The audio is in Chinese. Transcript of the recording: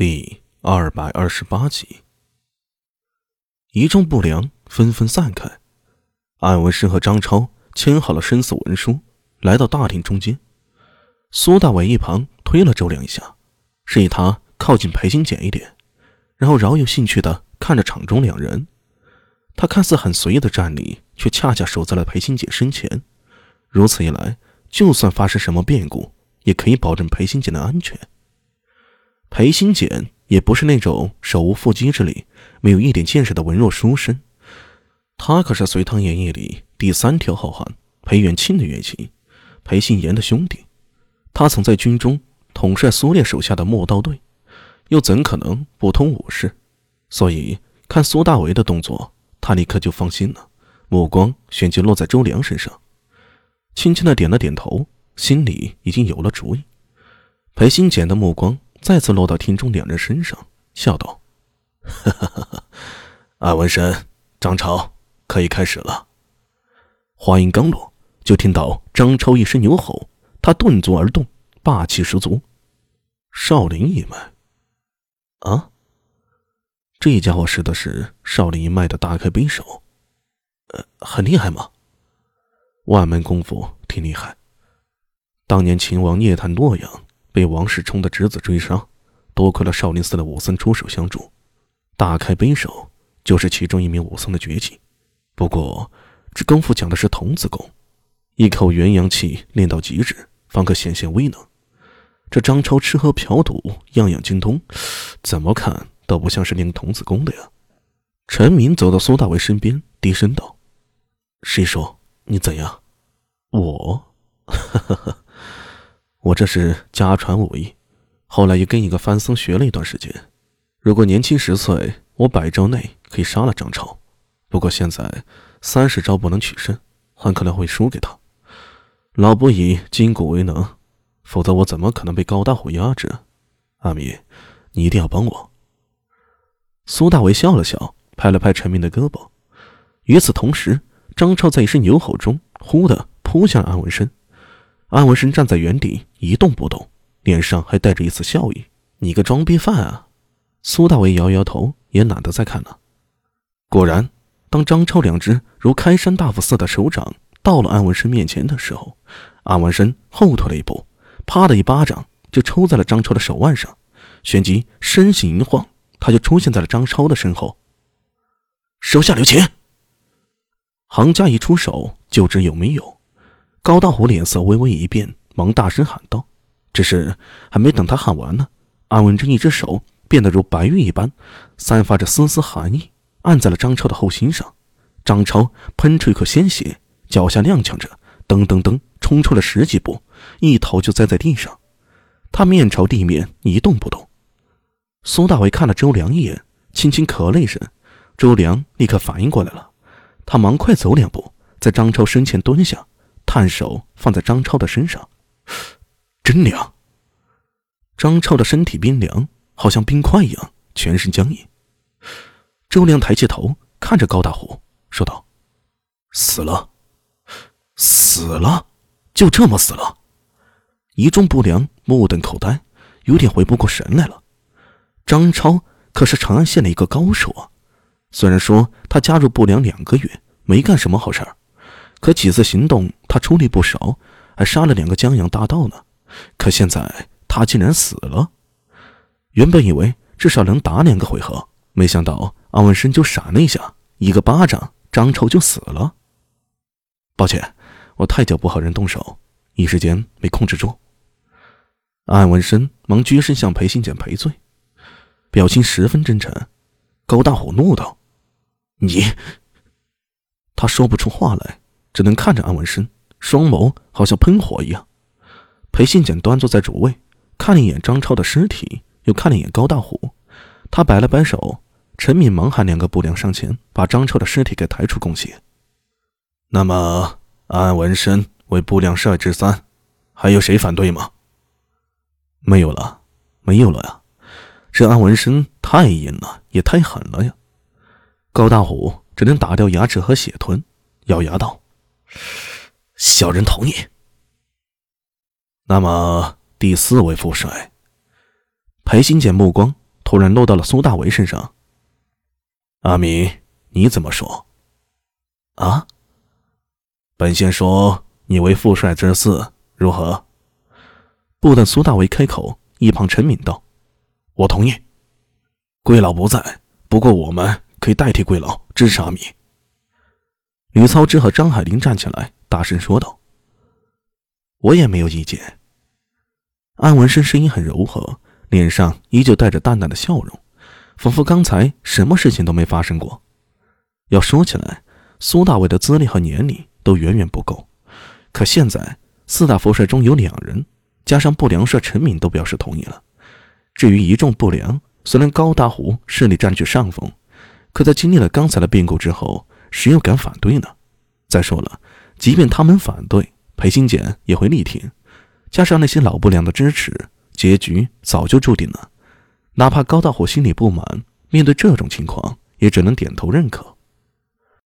第二百二十八集，一众不良纷纷散开。艾文生和张超签好了生死文书，来到大厅中间。苏大伟一旁推了周良一下，示意他靠近裴新简一点，然后饶有兴趣的看着场中两人。他看似很随意的站立，却恰恰守在了裴新简身前。如此一来，就算发生什么变故，也可以保证裴新简的安全。裴新简也不是那种手无缚鸡之力、没有一点见识的文弱书生，他可是隋唐演义里第三条好汉裴元庆的岳亲，裴信言的兄弟。他曾在军中统帅苏烈手下的陌刀队，又怎可能不通武事？所以看苏大为的动作，他立刻就放心了，目光旋即落在周良身上，轻轻的点了点头，心里已经有了主意。裴新简的目光。再次落到厅中两人身上，笑道：“哈哈哈哈安文生、张超，可以开始了。”话音刚落，就听到张超一声牛吼，他顿足而动，霸气十足。少林一脉，啊！这家伙使的是少林一脉的大开背手，呃，很厉害吗？万门功夫挺厉害。当年秦王聂探洛阳。被王世充的侄子追杀，多亏了少林寺的武僧出手相助，大开背手就是其中一名武僧的绝技。不过，这功夫讲的是童子功，一口元阳气练到极致，方可显现威能。这张超吃喝嫖赌样样精通，怎么看都不像是练童子功的呀。陈明走到苏大为身边，低声道：“师叔，你怎样？”我，哈哈哈。我这是家传武艺，后来又跟一个番僧学了一段时间。如果年轻十岁，我百招内可以杀了张超。不过现在三十招不能取胜，很可能会输给他。老不以筋骨为能，否则我怎么可能被高大虎压制？阿弥，你一定要帮我。苏大为笑了笑，拍了拍陈明的胳膊。与此同时，张超在一声牛吼中，忽的扑向安文生。安文生站在原地一动不动，脸上还带着一丝笑意。你个装逼犯啊！苏大伟摇摇头，也懒得再看了。果然，当张超两只如开山大斧似的手掌到了安文生面前的时候，安文生后退了一步，啪的一巴掌就抽在了张超的手腕上，旋即身形一晃，他就出现在了张超的身后。手下留情！行家一出手，就知有没有。高大虎脸色微微一变，忙大声喊道：“只是还没等他喊完呢，安文正一只手变得如白玉一般，散发着丝丝寒意，按在了张超的后心上。张超喷出一口鲜血，脚下踉跄着，噔噔噔冲出了十几步，一头就栽在地上。他面朝地面一动不动。苏大伟看了周良一眼，轻轻咳了一声。周良立刻反应过来了，他忙快走两步，在张超身前蹲下。探手放在张超的身上，真凉。张超的身体冰凉，好像冰块一样，全身僵硬。周良抬起头看着高大虎，说道：“死了，死了，就这么死了。”一众不良目瞪口呆，有点回不过神来了。张超可是长安县的一个高手啊，虽然说他加入不良两个月，没干什么好事儿。可几次行动，他出力不少，还杀了两个江洋大盗呢。可现在他竟然死了。原本以为至少能打两个回合，没想到安文生就闪了一下，一个巴掌，张超就死了。抱歉，我太久不和人动手，一时间没控制住。安文生忙躬身向裴新简赔罪，表情十分真诚。高大虎怒道：“你！”他说不出话来。只能看着安文生，双眸好像喷火一样。裴信简端坐在主位，看了一眼张超的尸体，又看了一眼高大虎。他摆了摆手，陈敏忙喊两个不良上前，把张超的尸体给抬出供血。那么，安文生为不良帅之三，还有谁反对吗？没有了，没有了呀！这安文生太阴了，也太狠了呀！高大虎只能打掉牙齿和血吞，咬牙道。小人同意。那么第四位副帅，裴新简目光突然落到了苏大为身上。阿米，你怎么说？啊？本仙说你为副帅之嗣，如何？不等苏大为开口，一旁陈敏道：“我同意。贵老不在，不过我们可以代替贵老支持阿米。”吕操之和张海林站起来，大声说道：“我也没有意见。”安文生声音很柔和，脸上依旧带着淡淡的笑容，仿佛刚才什么事情都没发生过。要说起来，苏大伟的资历和年龄都远远不够，可现在四大佛帅中有两人，加上不良帅陈敏都表示同意了。至于一众不良，虽然高大虎势力占据上风，可在经历了刚才的变故之后。谁又敢反对呢？再说了，即便他们反对，裴新简也会力挺。加上那些老不良的支持，结局早就注定了。哪怕高大虎心里不满，面对这种情况，也只能点头认可。